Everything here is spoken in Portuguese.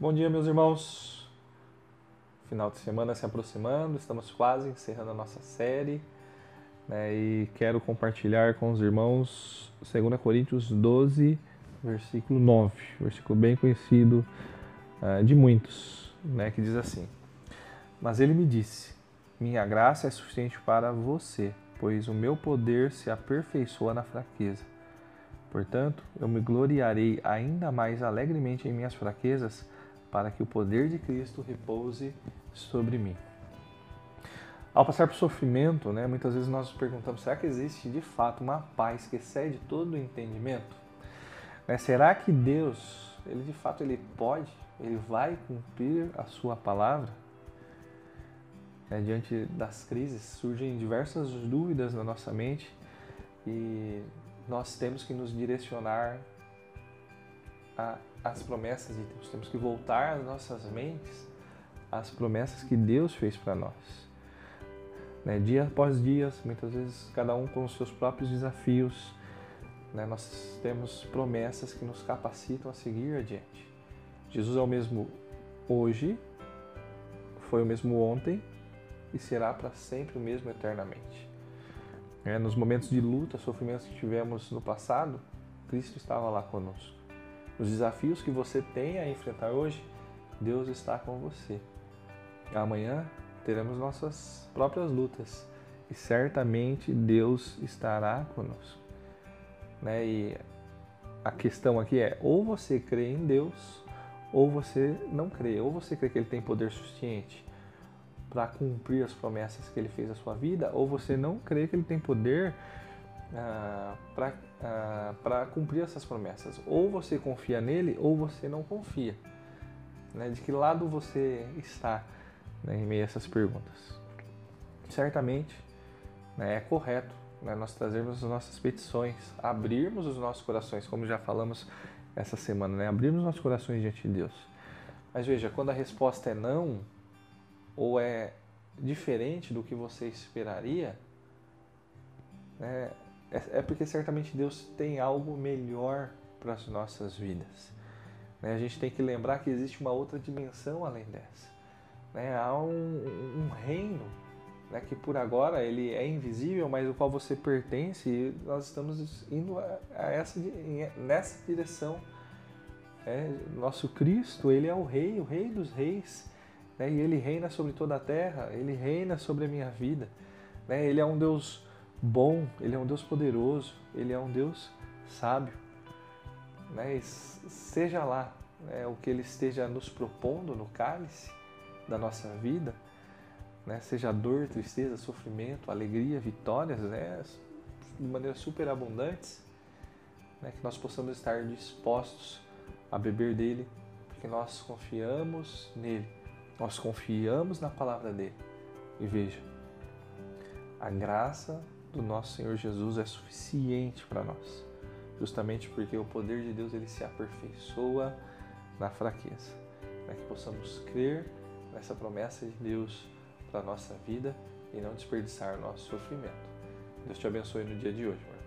Bom dia, meus irmãos. Final de semana se aproximando, estamos quase encerrando a nossa série né, e quero compartilhar com os irmãos 2 Coríntios 12, versículo 9, versículo bem conhecido uh, de muitos, né, que diz assim: Mas ele me disse: Minha graça é suficiente para você, pois o meu poder se aperfeiçoa na fraqueza. Portanto, eu me gloriarei ainda mais alegremente em minhas fraquezas, para que o poder de Cristo repouse sobre mim. Ao passar por sofrimento, né, muitas vezes nós nos perguntamos: será que existe de fato uma paz que excede todo o entendimento? Né, será que Deus, ele de fato ele pode, ele vai cumprir a sua palavra? Né, diante das crises surgem diversas dúvidas na nossa mente e nós temos que nos direcionar às promessas de Deus. Temos que voltar as nossas mentes às promessas que Deus fez para nós. Né? Dia após dia, muitas vezes cada um com os seus próprios desafios, né? nós temos promessas que nos capacitam a seguir adiante. Jesus é o mesmo hoje, foi o mesmo ontem e será para sempre o mesmo eternamente. É, nos momentos de luta, sofrimentos que tivemos no passado, Cristo estava lá conosco. Os desafios que você tem a enfrentar hoje, Deus está com você. Amanhã teremos nossas próprias lutas e certamente Deus estará conosco. Né? E a questão aqui é: ou você crê em Deus, ou você não crê, ou você crê que Ele tem poder suficiente para cumprir as promessas que ele fez à sua vida, ou você não crê que ele tem poder ah, para ah, cumprir essas promessas. Ou você confia nele, ou você não confia. Né? De que lado você está né, em meio a essas perguntas? Certamente né, é correto né, nós trazermos as nossas petições, abrirmos os nossos corações, como já falamos essa semana, né? abrirmos nossos corações diante de Deus. Mas veja, quando a resposta é não, ou é diferente do que você esperaria, né, é, é porque certamente Deus tem algo melhor para as nossas vidas. Né? A gente tem que lembrar que existe uma outra dimensão além dessa. Né? Há um, um reino né, que por agora ele é invisível, mas o qual você pertence e nós estamos indo a, a essa, nessa direção. É, nosso Cristo, ele é o Rei, o Rei dos Reis né? e Ele reina sobre toda a terra, Ele reina sobre a minha vida. Né? Ele é um Deus bom, Ele é um Deus poderoso, Ele é um Deus sábio. Né? seja lá né, o que Ele esteja nos propondo no cálice da nossa vida, né? seja dor, tristeza, sofrimento, alegria, vitórias, né? de maneira super abundantes, né? que nós possamos estar dispostos a beber dele, porque nós confiamos nele nós confiamos na palavra dele. E veja, a graça do nosso Senhor Jesus é suficiente para nós, justamente porque o poder de Deus ele se aperfeiçoa na fraqueza. Para que possamos crer nessa promessa de Deus para nossa vida e não desperdiçar nosso sofrimento. Deus te abençoe no dia de hoje.